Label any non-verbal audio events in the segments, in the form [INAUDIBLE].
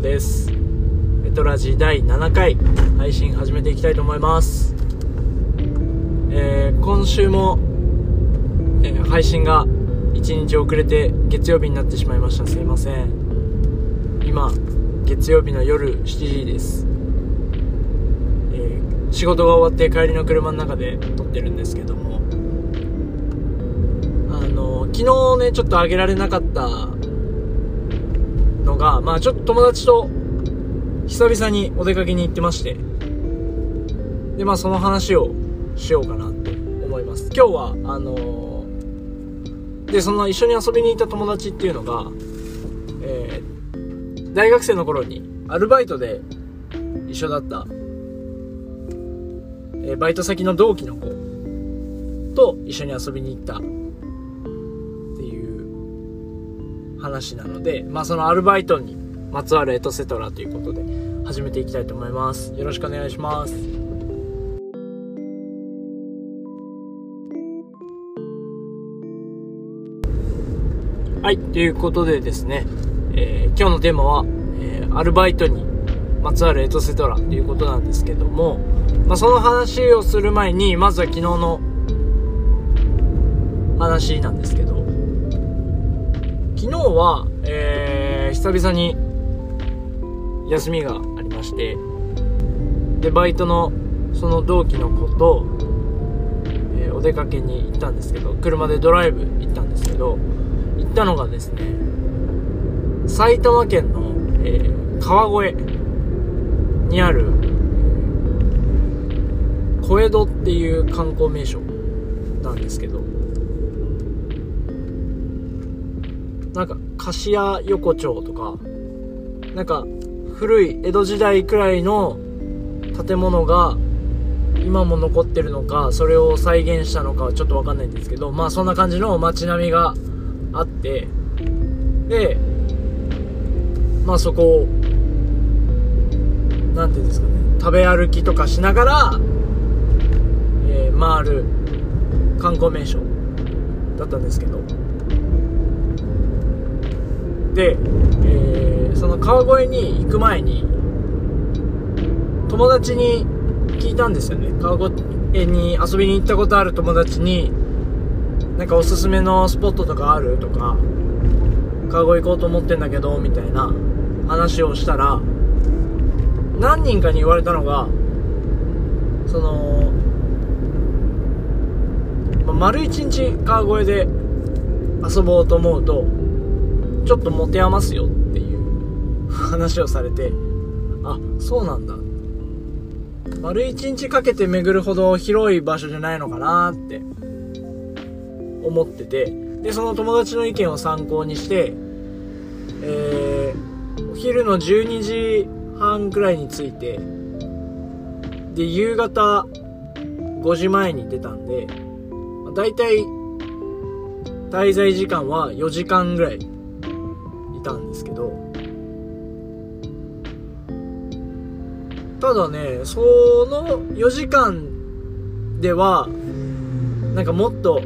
です。エトラジ第7回配信始めていきたいと思います。えー、今週も、えー、配信が1日遅れて月曜日になってしまいました。すいません。今月曜日の夜7時です、えー、仕事が終わって帰りの車の中で撮ってるんですけども。あの昨日ねちょっとあげられなかったが、まあちょっと友達と久々にお出かけに行ってまして、で、まあその話をしようかなって思います。今日は、あのー、で、その一緒に遊びに行った友達っていうのが、えー、大学生の頃にアルバイトで一緒だった、えー、バイト先の同期の子と一緒に遊びに行った話なので、まあ、そのアルバイトにまつわるエトセトラということで始めていきたいと思います。よろしくお願いします。はい、ということでですね、えー、今日のテーマは、えー、アルバイトにまつわるエトセトラということなんですけども、まあ、その話をする前に、まずは昨日の話なんですけど、昨日は、えー、久々に休みがありまして、で、バイトのその同期の子と、えー、お出かけに行ったんですけど、車でドライブ行ったんですけど、行ったのがですね、埼玉県の、えー、川越にある、小江戸っていう観光名所なんですけど、なんか、貸屋横丁とか、なんか、古い江戸時代くらいの建物が今も残ってるのか、それを再現したのかはちょっとわかんないんですけど、まあそんな感じの街並みがあって、で、まあそこを、なんていうんですかね、食べ歩きとかしながら、えー、回る観光名所だったんですけど、で、えー、その川越に行く前に友達に聞いたんですよね。川越に遊びに行ったことある友達になんかおすすめのスポットとかあるとか川越行こうと思ってんだけどみたいな話をしたら何人かに言われたのがその、ま丸一日川越で遊ぼうと思うとちょっと持て余すよっていう話をされて、あ、そうなんだ。丸一日かけて巡るほど広い場所じゃないのかなって思ってて、で、その友達の意見を参考にして、えー、お昼の12時半くらいに着いて、で、夕方5時前に出たんで、だいたい滞在時間は4時間ぐらいいたんですけどただねその4時間ではなんかもっと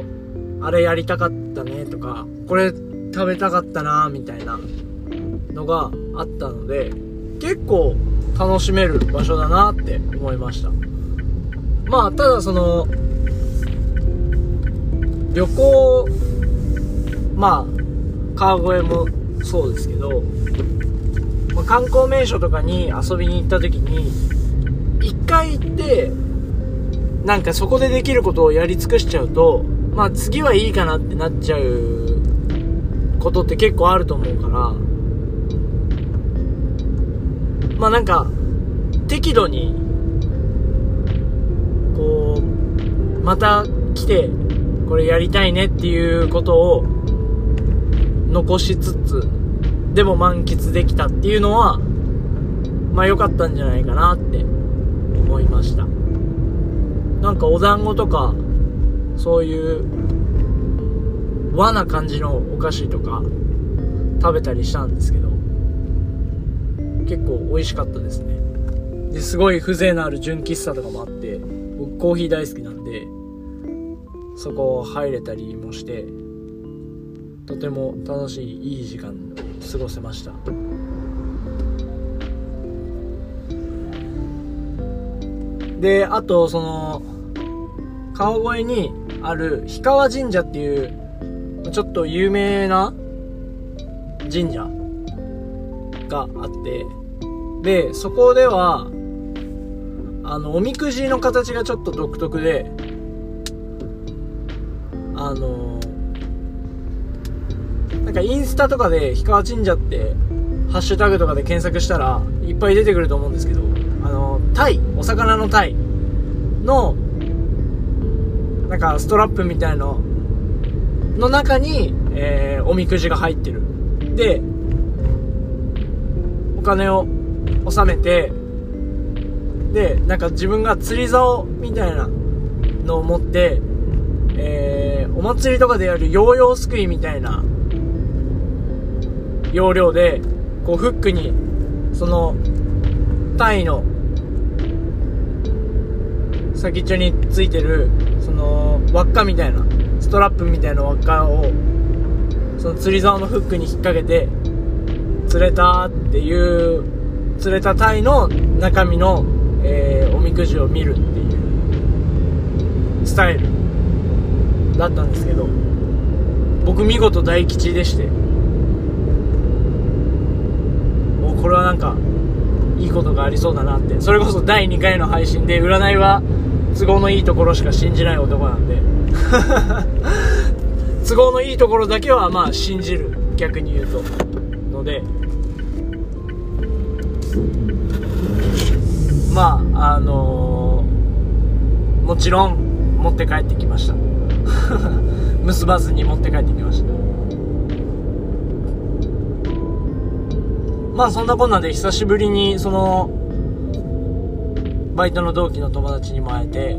あれやりたかったねとかこれ食べたかったなみたいなのがあったので結構楽しめる場所だなって思いました。まあただその旅行まあ川越もそうですけど、まあ、観光名所とかに遊びに行った時に1回行ってなんかそこでできることをやり尽くしちゃうとまあ次はいいかなってなっちゃうことって結構あると思うからまあなんか適度にこうまた来てこれやりたいねっていうことを残しつつでも満喫できたっていうのは、まあ良かったんじゃないかなって思いました。なんかお団子とか、そういう和な感じのお菓子とか食べたりしたんですけど、結構美味しかったですね。で、すごい風情のある純喫茶とかもあって、僕コーヒー大好きなんで、そこ入れたりもして、とても楽しいいい時間を過ごせました。であとその川越にある氷川神社っていうちょっと有名な神社があってでそこではあのおみくじの形がちょっと独特であのかインスタとかで氷川神社ってハッシュタグとかで検索したらいっぱい出てくると思うんですけどあのタイお魚のタイのなんかストラップみたいのの中に、えー、おみくじが入ってる。でお金を納めてでなんか自分が釣り竿みたいなのを持ってえー、お祭りとかでやるヨーヨーすくいみたいな要領でこうフックにそのタイの先っちょについてるその輪っかみたいなストラップみたいな輪っかをその釣り竿のフックに引っ掛けて釣れたっていう釣れたタイの中身の、えー、おみくじを見るっていうスタイルだったんですけど僕見事大吉でしてもうこれはなんかいいことがありそうだなって。それこそ第2回の配信で占いは都合のいいところしか信じない男なんで。[LAUGHS] 都合のいいところだけはまあ信じる逆に言うと。のでまああのー、もちろん持って帰ってきました。[LAUGHS] 結ばずに持って帰ってきましたまあそんなこんなで久しぶりにそのバイトの同期の友達にも会えて、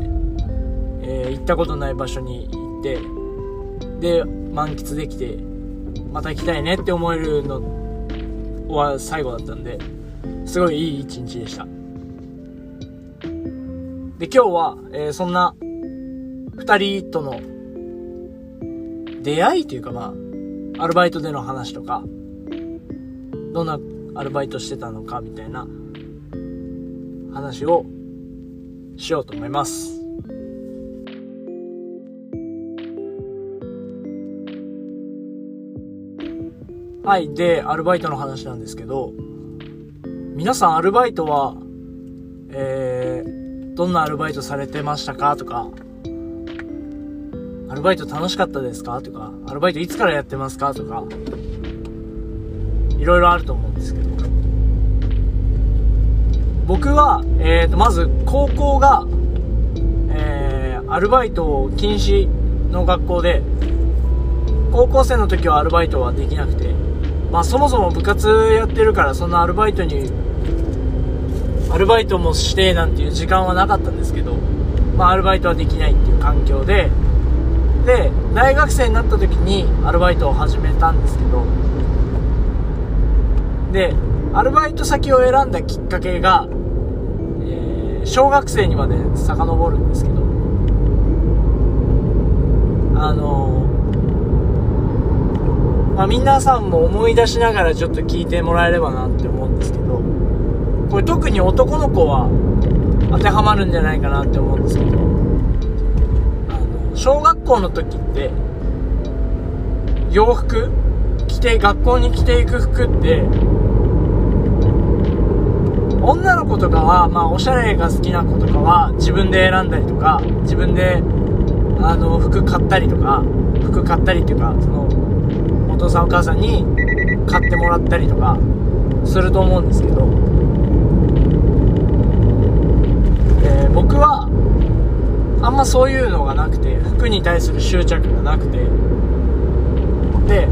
えー、行ったことない場所に行ってで満喫できてまた行きたいねって思えるのは最後だったんですごいいい一日でした。で今日は、えー、そんな2人との出会いというかまあアルバイトでの話とかどんなアルバイトしてたのかみたいな話をしようと思います。はいでアルバイトの話なんですけど皆さんアルバイトはえー、どんなアルバイトされてましたかとかアルバイト楽しかったですかとか、アルバイトいつからやってますかとか、いろいろあると思うんですけど。僕は、えーと、まず高校が、えー、アルバイト禁止の学校で、高校生の時はアルバイトはできなくて、まあそもそも部活やってるからそんなアルバイトに、アルバイトもしてなんていう時間はなかったんですけど、まあアルバイトはできないっていう環境で、で大学生になった時にアルバイトを始めたんですけどでアルバイト先を選んだきっかけが、えー、小学生にまで遡るんですけどあのまあ、皆さんも思い出しながらちょっと聞いてもらえればなって思うんですけどこれ特に男の子は当てはまるんじゃないかなって思うんですけどあの小学校の時って洋服着て学校に着ていく服って女の子とかは、まあ、おしゃれが好きな子とかは自分で選んだりとか自分であの服買ったりとか服買ったりっていうかそのお父さんお母さんに買ってもらったりとかすると思うんですけど、えー、僕はあんまそういうのがなくて服に対する執着がなくて。で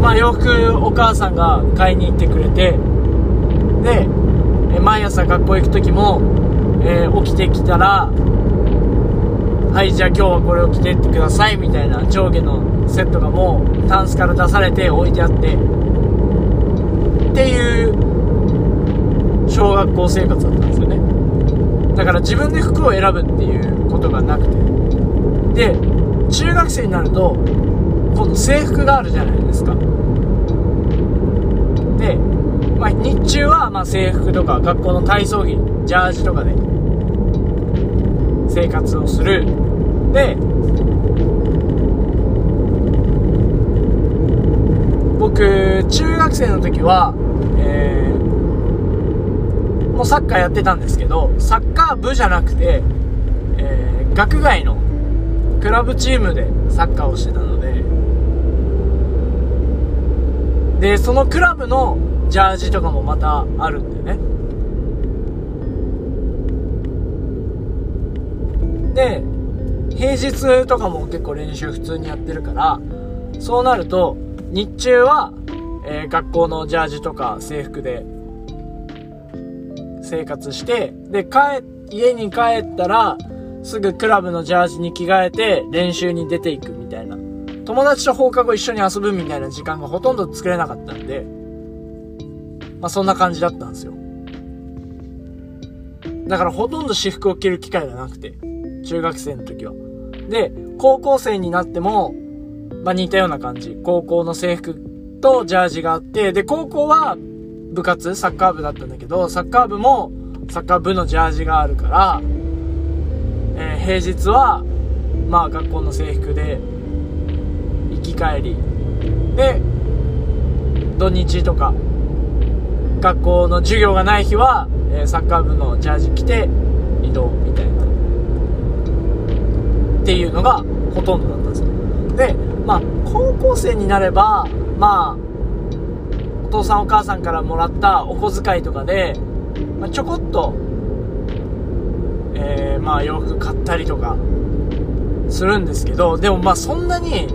まあ洋服お母さんが買いに行ってくれてでえ毎朝学校行く時も、えー、起きてきたらはいじゃあ今日はこれを着てってくださいみたいな上下のセットがもうタンスから出されて置いてあってっていう小学校生活だったんですよね。だから自分で服を選ぶっていうことがなくて。で中学生になると今度制服があるじゃないですか、まあ、日中はまあ制服とか学校の体操着ジャージとかで生活をする。で僕中学生の時は、えー、もうサッカーやってたんですけどサッカー部じゃなくて、えー、学外のクラブチームでサッカーをしてたのででそのクラブのジャージとかもまたあるんでねで平日とかも結構練習普通にやってるからそうなると日中は、えー、学校のジャージとか制服で生活してで帰家に帰ったらすぐクラブのジャージに着替えて練習に出ていくみたいな。友達と放課後一緒に遊ぶみたいな時間がほとんど作れなかったんで、まあそんな感じだったんですよ。だからほとんど私服を着る機会がなくて、中学生の時は。で、高校生になっても、まあ似たような感じ。高校の制服とジャージがあって、で、高校は部活、サッカー部だったんだけど、サッカー部もサッカー部のジャージがあるから、えー、平日は、まあ学校の制服で行き帰り。で、土日とか、学校の授業がない日は、え、サッカー部のジャージ着て移動みたいな。っていうのがほとんどだったんですよ。で、まあ、高校生になれば、まあ、お父さんお母さんからもらったお小遣いとかで、まあ、ちょこっとえー、まあ洋服買ったりとかするんですけど、でもまあそんなに、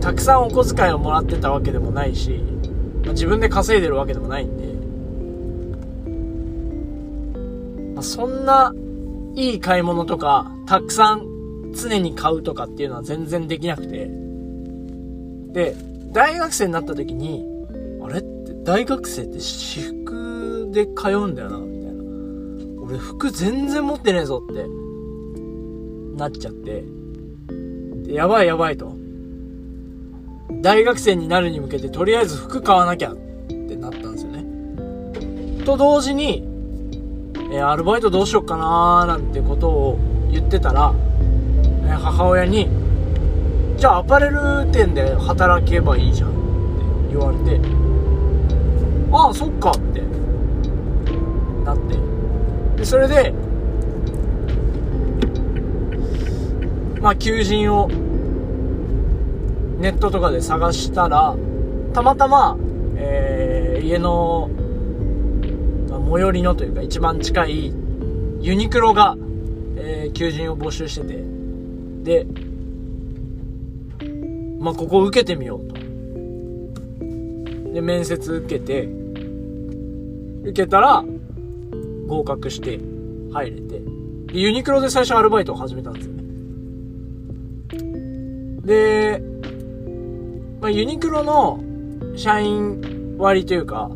たくさんお小遣いをもらってたわけでもないし、まあ、自分で稼いでるわけでもないんで、まあ、そんないい買い物とか、たくさん常に買うとかっていうのは全然できなくて、で、大学生になった時に、あれ？って大学生って私服で通うんだよな、俺服全然持ってねえぞってなっちゃって、やばいやばいと。大学生になるに向けてとりあえず服買わなきゃってなったんですよね。と同時に、えー、アルバイトどうしよっかなーなんてことを言ってたら、えー、母親に、じゃあアパレル店で働けばいいじゃんって言われて、ああ、そっかってなって、でそれでまあ求人をネットとかで探したらたまたま、えー、家の最寄りのというか一番近いユニクロが、えー、求人を募集してて。でまあここ受けてみようと。で面接受けて受けたら合格して入れて、で、ユニクロで最初アルバイトを始めたんですよね。で、まあ、ユニクロの社員割というか、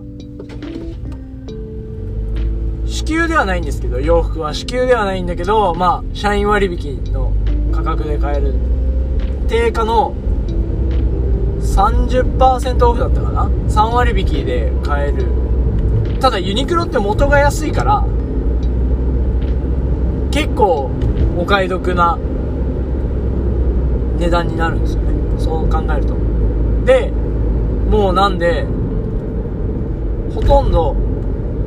支給ではないんですけど、洋服は支給ではないんだけど、まあ、社員割引の価格で買える。定価の30%オフだったかな ?3 割引で買えるただユニクロって元が安いから結構お買い得な値段になるんですよねそう考えるとでもうなんでほとんど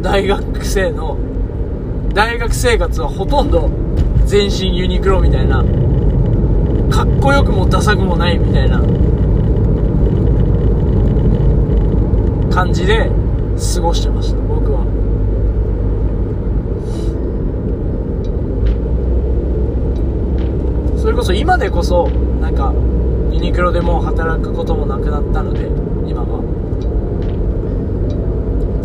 大学生の大学生活はほとんど全身ユニクロみたいなかっこよくもダサくもないみたいな感じで過ごしてました僕は。それこそ今でこそなんかユニクロでもう働くこともなくなったので今は。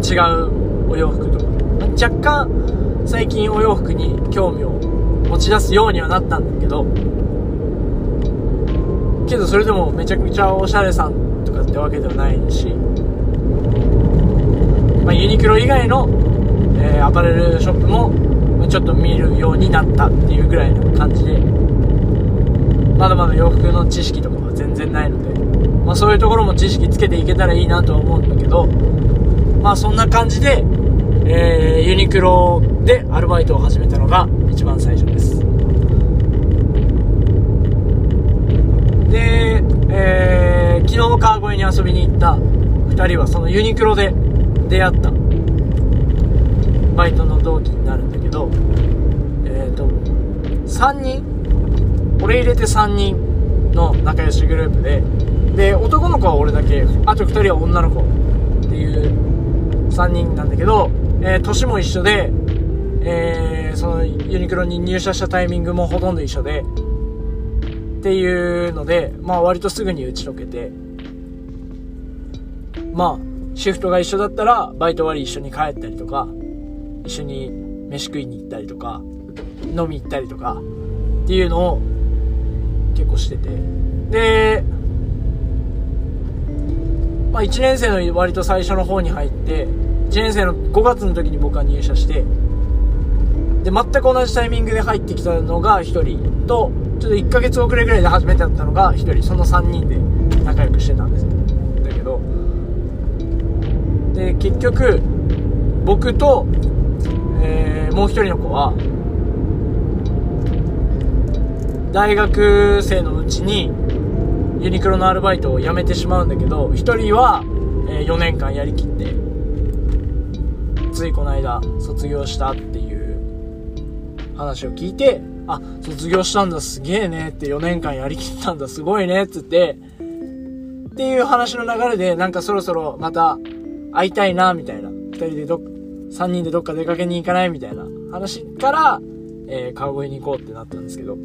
違うお洋服とか。若干最近お洋服に興味を持ち出すようにはなったんだけどけどそれでもめちゃくちゃおしゃれさんとかってわけではないしまあ、ユニクロ以外の、えー、アパレルショップもちょっと見るようになったっていうぐらいの感じでまだまだ洋服の知識とかは全然ないので、まあ、そういうところも知識つけていけたらいいなとは思うんだけどまあそんな感じで、えー、ユニクロでアルバイトを始めたのが一番最初です。で、えー、昨日川越に遊びに行った2人はそのユニクロで出会ったバイトの同期になるんだけどえっ、ー、と3人俺入れて3人の仲良しグループでで男の子は俺だけあと2人は女の子。っていう3人なんだけど、えー、年も一緒で、えー、そのユニクロに入社したタイミングもほとんど一緒でっていうので、まあ割とすぐに打ち解けて、まあ、シフトが一緒だったら、バイト終わり一緒に帰ったりとか、一緒に飯食いに行ったりとか、飲み行ったりとか、っていうのを結構してて。で、まあ1年生の割と最初の方に入って、1年生の5月の時に僕は入社して、で、全く同じタイミングで入ってきたのが1人と、ちょっと1ヶ月遅れぐらいで初めてだったのが1人その3人で仲良くしてたんですだけどで結局僕と、えー、もう1人の子は大学生のうちにユニクロのアルバイトを辞めてしまうんだけど1人は、えー、4年間やりきってついこの間卒業したっていう話を聞いてあ、卒業したんだ、すげえねって4年間やりきったんだ、すごいねっつって、っていう話の流れで、なんかそろそろまた会いたいな、みたいな。2人でどっ、3人でどっか出かけに行かないみたいな話から、えー、川越に行こうってなったんですけど。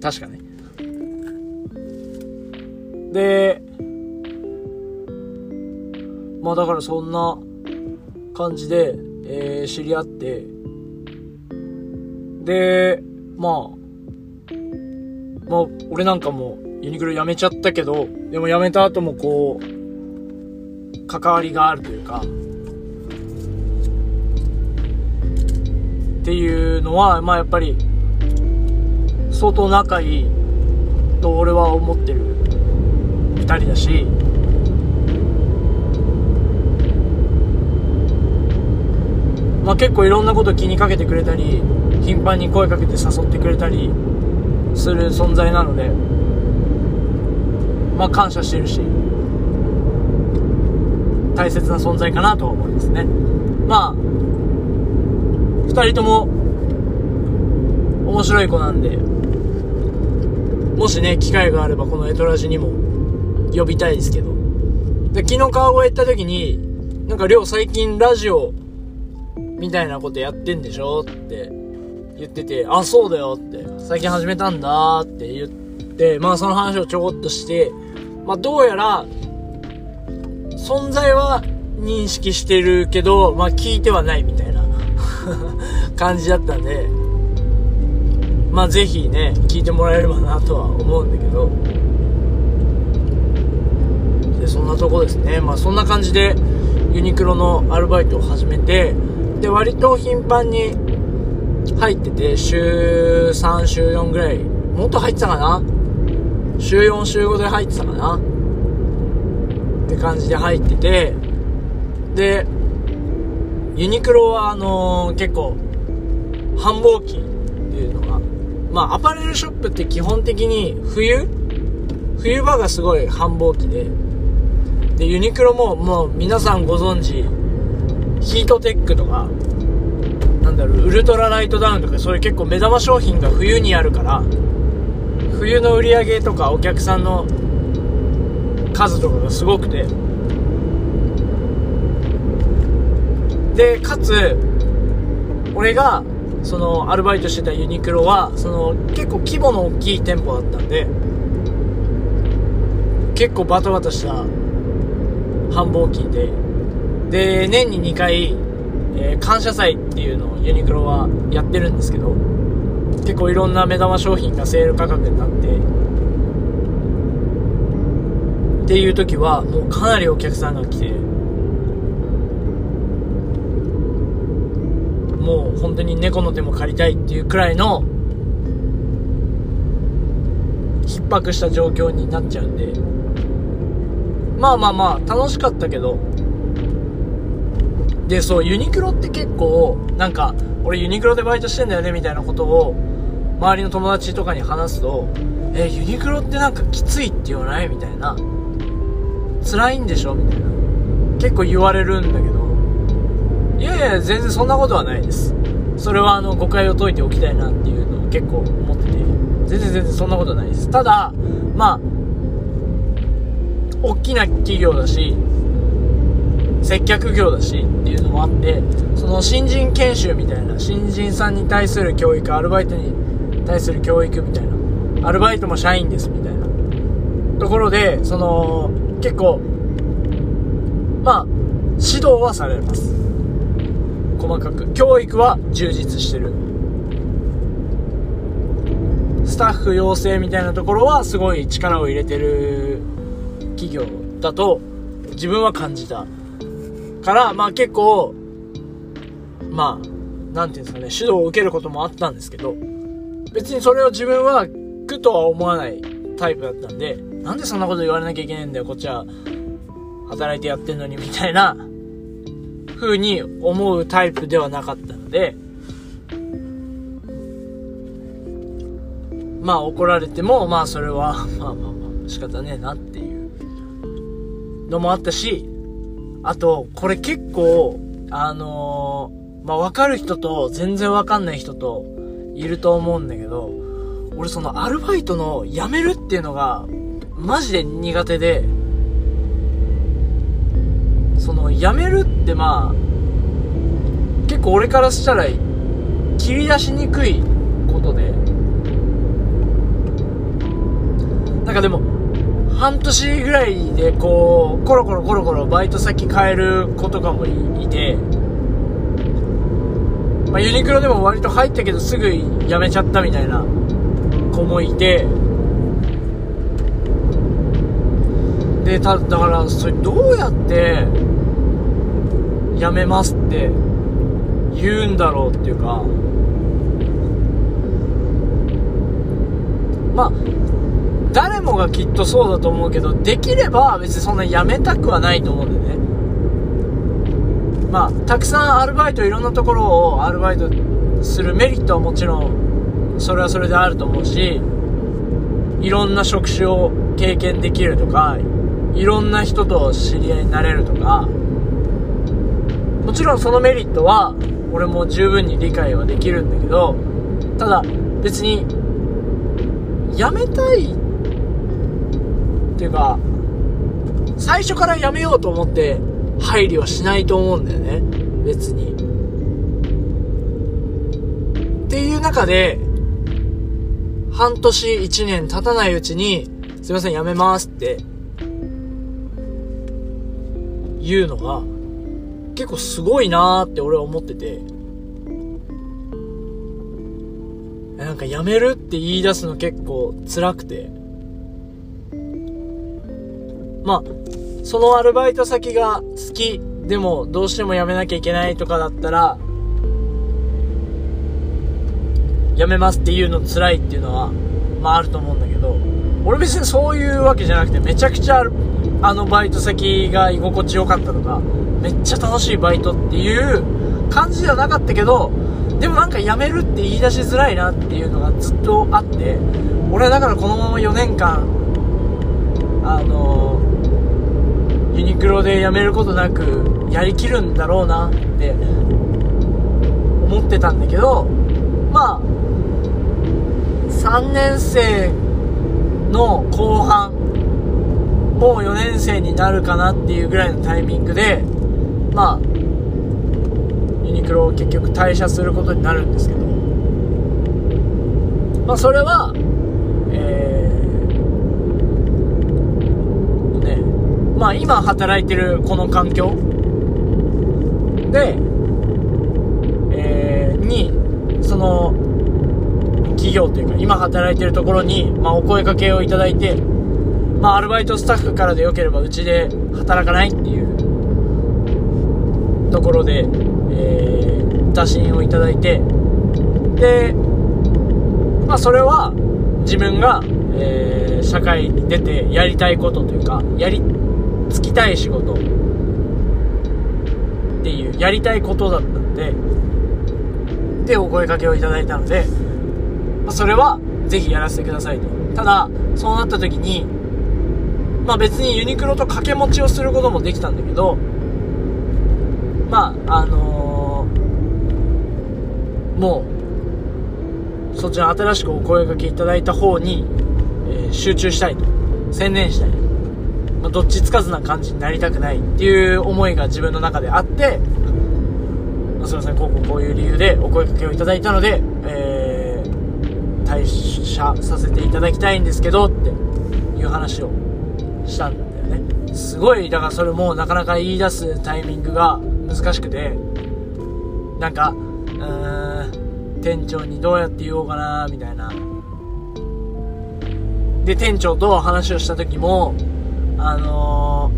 確かね。で、まあだからそんな感じで、えー、知り合って、で、まあ、まあ、俺なんかもユニクロ辞めちゃったけど、でも辞めた後もこう、関わりがあるというか、っていうのは、まあやっぱり、相当仲いいと俺は思ってる二人だし、まあ結構いろんなこと気にかけてくれたり、頻繁に声かけて誘ってくれたりする存在なのでまあ感謝してるし大切な存在かなとは思いますね。まあ2人とも面白い子なんでもしね機会があればこのエトラジにも呼びたいですけど。で昨日川越行った時になんか亮最近ラジオみたいなことやってんでしょ？って言ってて、あ、そうだよって、最近始めたんだって言って、まあその話をちょこっとして、まあどうやら、存在は認識してるけど、まあ聞いてはないみたいな [LAUGHS] 感じだったんで、まあぜひね、聞いてもらえればなとは思うんだけど、で、そんなとこですね。まあそんな感じで、ユニクロのアルバイトを始めて、で、割と頻繁に入ってて、週3、週4ぐらい、もっと入ってたかな？週4、週5で入ってたかな？って感じで入ってて、で、ユニクロはあのー、結構、繁忙期っていうのが、まあアパレルショップって基本的に冬？冬場がすごい繁忙期で、で、ユニクロももう皆さんご存知、ヒートテックとか、なんだろう、ウルトラライトダウンとかそういう結構目玉商品が冬にあるから、冬の売り上げとかお客さんの数とかがすごくて、で、かつ、俺が、その、アルバイトしてたユニクロは、その、結構規模の大きい店舗だったんで、結構バタバタした繁忙期で、で、年に2回、えー、感謝祭っていうのをユニクロはやってるんですけど、結構いろんな目玉商品がセール価格になって、っていう時はもうかなりお客さんが来て、もう本当に猫の手も借りたいっていうくらいの逼迫した状況になっちゃうんで。まあまあまあ楽しかったけど。でそうユニクロって結構なんか俺ユニクロでバイトしてんだよねみたいなことを周りの友達とかに話すとえユニクロってなんかきついって言わない？みたいな。辛いんでしょ？みたいな。結構言われるんだけど。いやいや全然そんなことはないです。それはあの誤解を解いておきたいなっていうのを結構思ってて。全然全然そんなことはないです。ただまあ大きな企業だし接客業だしっていうのもあってその新人研修みたいな新人さんに対する教育アルバイトに対する教育みたいなアルバイトも社員ですみたいなところでその結構まあ指導はされます。細かく教育は充実してる。スタッフ養成みたいなところはすごい力を入れてる企業だと自分は感じたからまあ結構まあなんていうんですかね指導を受けることもあったんですけど別にそれを自分は苦とは思わないタイプだったんでなんでそんなこと言われなきゃいけないんだよこっちは。働いてやってんのにみたいな風に思うタイプではなかったのでまあ怒られてもまあそれは [LAUGHS] まあまあまあ仕方ねえなっていうのもあったしあとこれ結構あのー、まあ分かる人と全然分かんない人といると思うんだけど俺そのアルバイトの辞めるっていうのがマジで苦手でその辞めるってまあ結構俺からしたら切り出しにくいことで。なんかでも半年ぐらいでこうコロコロコロコロバイト先変える子とかもいてまあ、ユニクロでも割と入ったけどすぐ辞めちゃったみたいな子もいて。でただからそれどうやって辞めますって言うんだろうっていうかまあ誰もがきっとそうだと思うけどできれば別にそんな辞めたくはないと思うんだよね。まあたくさんアルバイトいろんなところをアルバイトするメリットはもちろんそれはそれであると思うしいろんな職種を経験できるとかいろんな人と知り合いになれるとかもちろんそのメリットは俺も十分に理解はできるんだけどただ別に辞めたいっていうか最初から辞めようと思って配慮はしないと思うんだよね。別に。っていう中で半年1年経たないうちにすいません辞めますって言うのが結構すごいなーって俺は思ってて。なんか辞めるって言い出すの結構辛くて。まあそのアルバイト先が好きでもどうしても辞めなきゃいけないとかだったら辞めますっていうの辛いっていうのはまああると思うんだけど俺別にそういうわけじゃなくてめちゃくちゃあのバイト先が居心地よかったとかめっちゃ楽しいバイトっていう感じではなかったけどでもなんか辞めるって言い出しづらいなっていうのがずっとあって俺はだからこのまま4年間あのユニクロで辞めることなくやりきるんだろうなって思ってたんだけどまあ3年生の後半もう4年生になるかなっていうぐらいのタイミングでまあユニクロを結局退社することになるんですけど。まあそれはえー、ねまあ今働いてるこの環境で、えー、に、その、企業というか、今働いてるところに、まあお声かけをいただいて、まあアルバイトスタッフからでよければうちで働かないっていうところで、えー、打診をいただいて、で、まあそれは自分がえー、社会に出てやりたいことというかやりつきたい仕事っていうやりたいことだったのででお声かけをいただいたので、まあ、それはぜひやらせてくださいと。ただそうなった時にまあ別にユニクロと掛け持ちをすることもできたんだけどまああのー、もうそちら新しくお声掛けいただいた方に、えー、集中したいと専念したい、まあ、どっちつかずな感じになりたくないっていう思いが自分の中であってまあ、すいません、こうこうこういう理由でお声かけをいただいたので、えー、退社させていただきたいんですけど、っていう話をしたんだよね。すごい、だからそれもなかなか言い出すタイミングが難しくて、なんか、うーん、店長にどうやって言おうかな、みたいな。で、店長と話をした時も、あの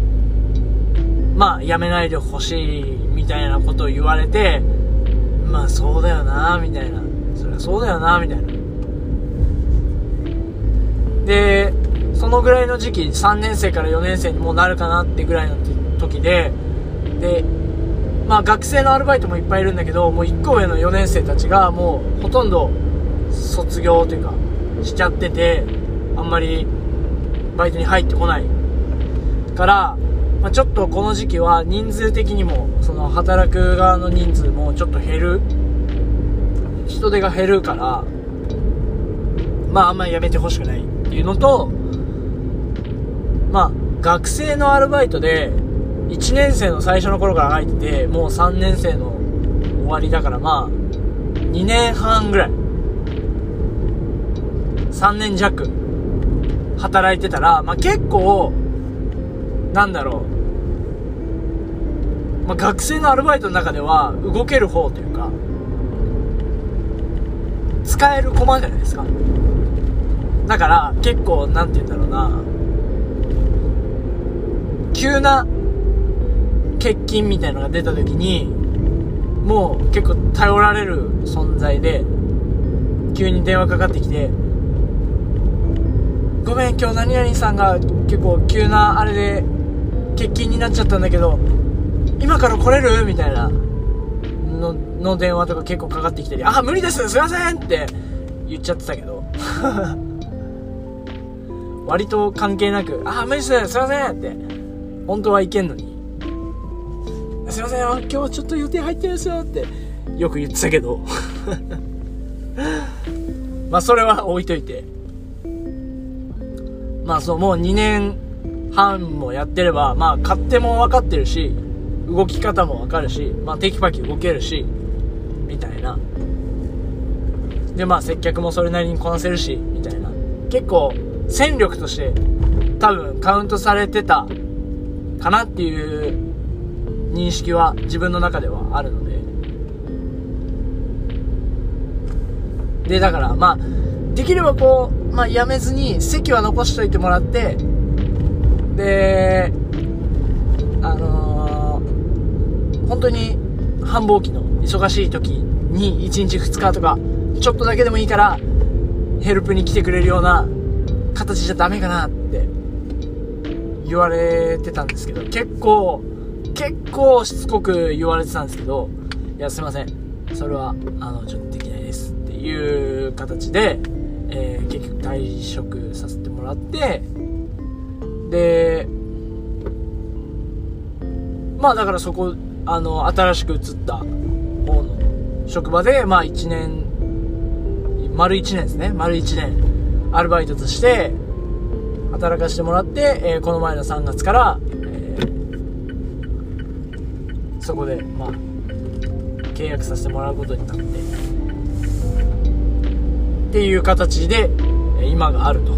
ー、まあ、辞めないでほしいみたいなことを言われて、まあそうだよな、みたいな。そりゃそうだよな、みたいな。で、そのぐらいの時期、3年生から4年生にもうなるかなってぐらいの時で、で、まあ学生のアルバイトもいっぱいいるんだけど、もう1個上の4年生たちがもうほとんど卒業というか、しちゃってて、あんまりバイトに入ってこないから、まあ、ちょっとこの時期は人数的にもその働く側の人数もちょっと減る。人手が減るからまああんまりやめてほしくないっていうのと学生のアルバイトで1年生の最初の頃から入っててもう3年生の終わりだからまあ2年半ぐらい。3年弱働いてたらまあ結構なんだろう、まあ、学生のアルバイトの中では動ける方というか、使える駒じゃないですか。だから結構、なんて言うんだろうな、急な欠勤みたいのが出た時に、もう結構頼られる存在で、急に電話かかってきて、ごめん、今日何々さんが結構急なあれで欠勤になっちゃったんだけど、今から来れる？みたいなの、の電話とか結構かかってきたり、あ、無理ですすいませんって言っちゃってたけど、[LAUGHS] 割と関係なく、あ、無理ですすいませんって、本当はいけんのに、すいません今日ちょっと予定入ってるんですよって。よく言ってたけど、[LAUGHS] まあそれは置いといて、まあそう、もう2年半もやってれば、まあ勝手も分かってるし、動き方も分かるし、まあテキパキ動けるし、みたいな。で、まあ接客もそれなりにこなせるし、みたいな。結構、戦力として多分カウントされてたかなっていう認識は自分の中ではあるので。で、だからまあ、できればこう、まあやめずに席は残しといてもらって、で、あのー、本当に繁忙期の忙しい時に1日2日とか、ちょっとだけでもいいから、ヘルプに来てくれるような形じゃダメかなって言われてたんですけど、結構、結構しつこく言われてたんですけど、いや、すいません。それは、あの、ちょっとできないですっていう形で、えー、結局退職させてもらって、で、まあだからそこ、あの、新しく移った方の職場で、まあ1年、丸1年ですね。丸1年、アルバイトとして、働かせてもらって、えー、この前の3月から、えー、そこで、まあ、契約させてもらうことになって、っていう形で、今があると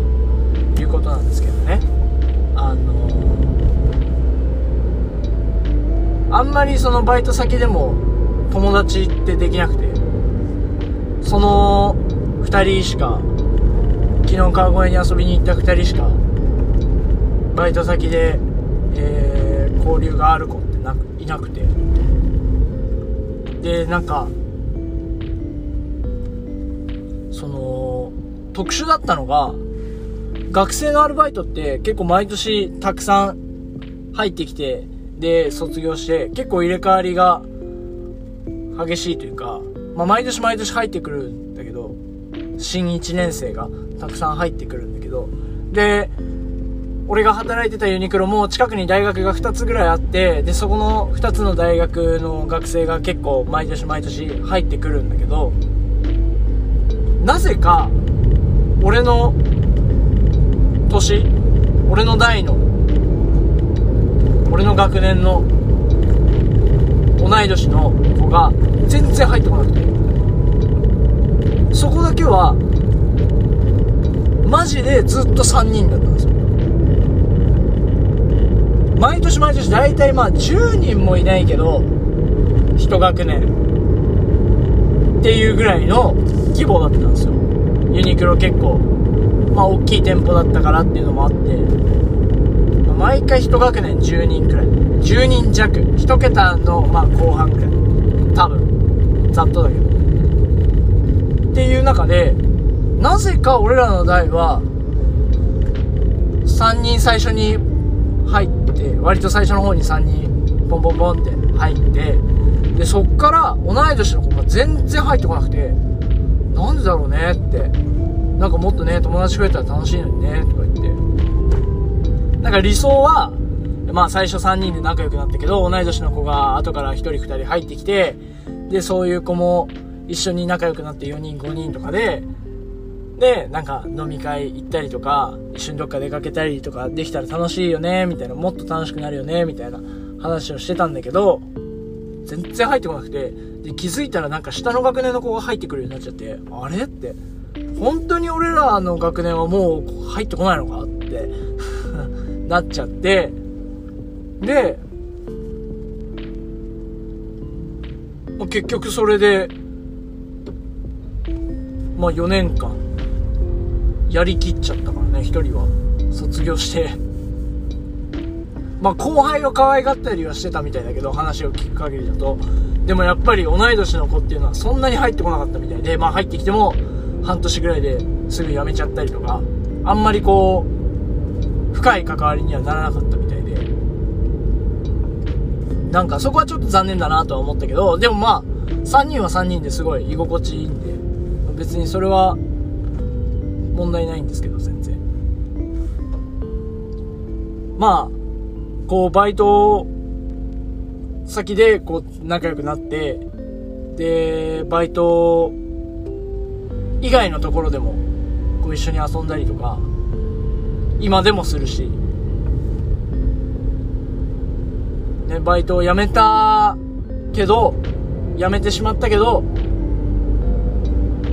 いうことなんですけどね。あのあんまりそのバイト先でも友達ってできなくてその2人しか昨日川越に遊びに行った2人しかバイト先で、えー、交流がある子ってないなくて。でなんかその特殊だったのが学生のアルバイトって結構毎年たくさん入ってきて、で、卒業して、結構入れ替わりが激しいというか、まあ、毎年毎年入ってくるんだけど、新1年生がたくさん入ってくるんだけど、で、俺が働いてたユニクロも近くに大学が2つぐらいあって、で、そこの2つの大学の学生が結構毎年毎年入ってくるんだけど、なぜか、俺の年、俺の代の、俺の学年の同い年の子が全然入ってこなくて。そこだけはマジでずっと3人だったんですよ。毎年毎年大体まあ10人もいないけど1学年。っていうぐらいの規模だったんですよ。ユニクロ結構。まあ大きい店舗だったからっていうのもあって。ま毎回1学年10人くらい。10人弱。1桁のまあ後半くらい。多分。ざっとだけど。っていう中でなぜか俺らの代は3人最初に入って割と最初の方に3人ポンポンポンって入ってでそっから同い年の子が全然入ってこなくてなんでだろうねってなんかもっとね友達増えたら楽しいのにねとか言って。なんか理想はまあ最初3人で仲良くなったけど、同い年の子が後から1人2人入ってきて、で、そういう子も一緒に仲良くなって4人5人とかで、で、なんか飲み会行ったりとか、一緒にどっか出かけたりとかできたら楽しいよね、みたいな、もっと楽しくなるよね、みたいな話をしてたんだけど、全然入ってこなくて、で、気づいたらなんか下の学年の子が入ってくるようになっちゃって、あれって、本当に俺らの学年はもう入ってこないのかって [LAUGHS] なっちゃって、で、結局それで、まあ4年間、やりきっちゃったからね、一人は。卒業して。まあ後輩を可愛がったりはしてたみたいだけど、話を聞く限りだと。でもやっぱり同い年の子っていうのはそんなに入ってこなかったみたいで、まあ入ってきても半年ぐらいですぐ辞めちゃったりとか、あんまりこう、深い関わりにはならなかったみたいでなんかそこはちょっと残念だなとは思ったけど、でもまあ、3人は3人ですごい居心地いいんで、別にそれは問題ないんですけど、全然。まあ、こう、バイト先でこう、仲良くなって、で、バイト以外のところでも、こう一緒に遊んだりとか、今でもするし、ね、バイトを辞めたけど、辞めてしまったけど、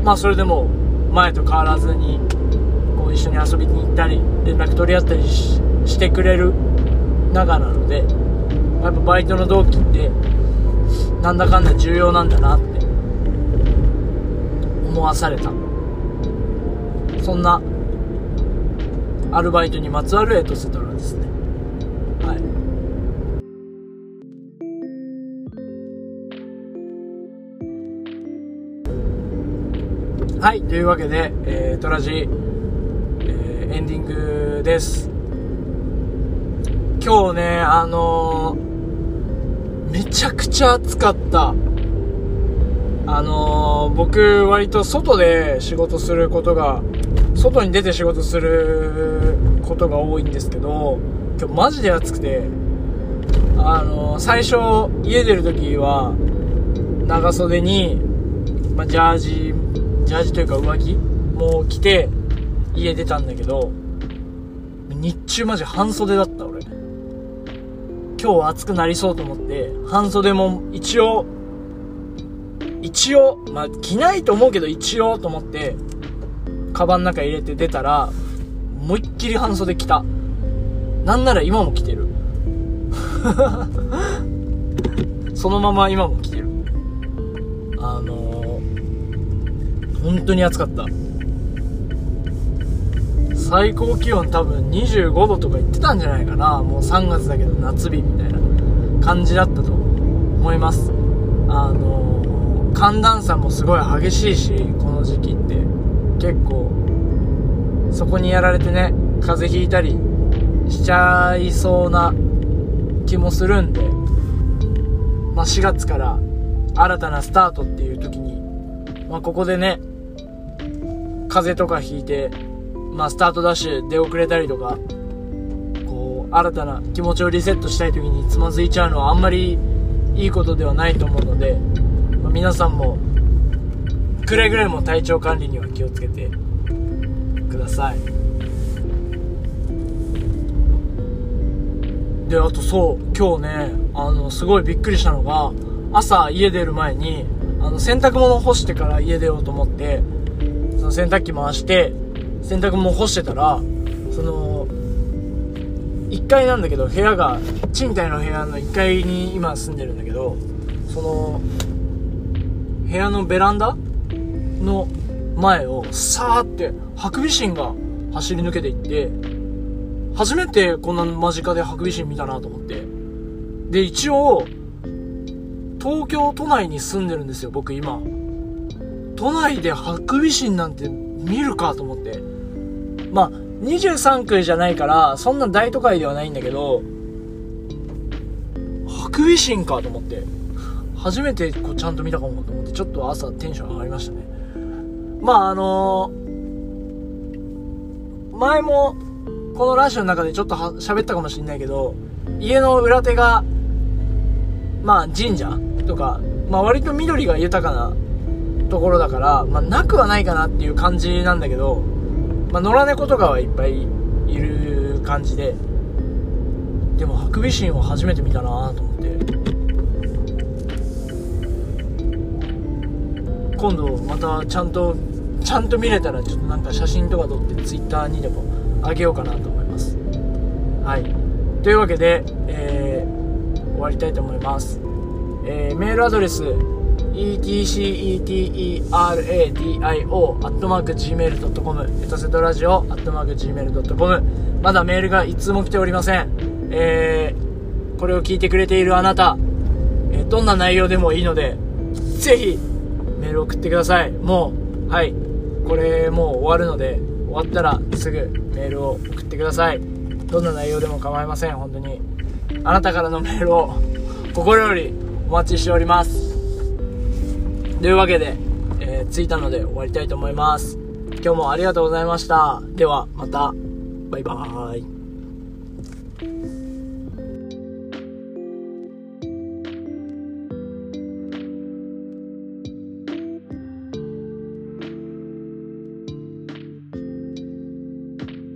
まあそれでも前と変わらずに、こう一緒に遊びに行ったり、連絡取り合ったりしてくれる仲なので、やっぱバイトの同期って、なんだかんだ重要なんだなって思わされた。そんな、アルバイトにまつわるエトセトラですね。はい、というわけで、えー、トラジ、えー、エンディングです。今日ね、あのー、めちゃくちゃ暑かった。あのー、僕、割と外で仕事することが、外に出て仕事することが多いんですけど、今日マジで暑くて、あのー、最初、家出るときは、長袖に、まあ、ジャージジャージというか上着も着て家出たんだけど、日中マジ半袖だった俺。今日は暑くなりそうと思って、半袖も一応、一応、まあ着ないと思うけど一応と思って、カバンの中入れて出たら、思いっきり半袖着た。なんなら今も着てる。[LAUGHS] そのまま今も着てる。本当に暑かった。最高気温多分25度とか言ってたんじゃないかな。もう3月だけど夏日みたいな感じだったと思います。あの寒暖差もすごい激しいしこの時期って。結構そこにやられてね風邪ひいたりしちゃいそうな気もするんで、まあ、4月から新たなスタートっていう時に、まあ、ここでね風邪とかひいて、まあ、スタートダッシュ出遅れたりとかこう新たな気持ちをリセットしたい時につまずいちゃうのはあんまりいいことではないと思うので、まあ、皆さんもくれぐれも体調管理には気をつけてください。であとそう今日ねあのすごいびっくりしたのが朝家出る前にあの洗濯物干してから家出ようと思っての洗濯機回して洗濯物干してたらその1階なんだけど部屋が賃貸の部屋の1階に今住んでるんだけどその部屋のベランダの前をさーってハクビシンが走り抜けていって初めてこんな間近でハクビシン見たなと思って。で一応東京都内に住んでるんですよ僕今。都内でハクビシンなんて見るかと思って。まあ23区じゃないからそんな大都会ではないんだけどハクビシンかと思って。初めてこうちゃんと見たかもと思ってちょっと朝テンション上がりましたね。まああのー、前もこのラジオの中でちょっと喋ったかもしんないけど家の裏手がまあ神社とか、まあ割と緑が豊かなところだから、まあなくはないかなっていう感じなんだけど、まあ野良猫とかはいっぱいいる感じで、でもハクビシンを初めて見たなと思って。今度またちゃんと、ちゃんと見れたらちょっとなんか写真とか撮って Twitter にでもあげようかなと思います。はい。というわけで、えー、終わりたいと思います。えー、メールアドレス etceteradio.gmail.com エトセトラジオ .gmail.com まだメールが一通も来ておりません。えー、これを聞いてくれているあなた、えー、どんな内容でもいいので、ぜひ、メール送ってください。もう、はい。これもう終わるので、終わったらすぐメールを送ってください。どんな内容でも構いません、本当に。あなたからのメールを心よりお待ちしております。というわけで、えー、着いたので終わりたいと思います。今日もありがとうございました。では、また。バイバーイ。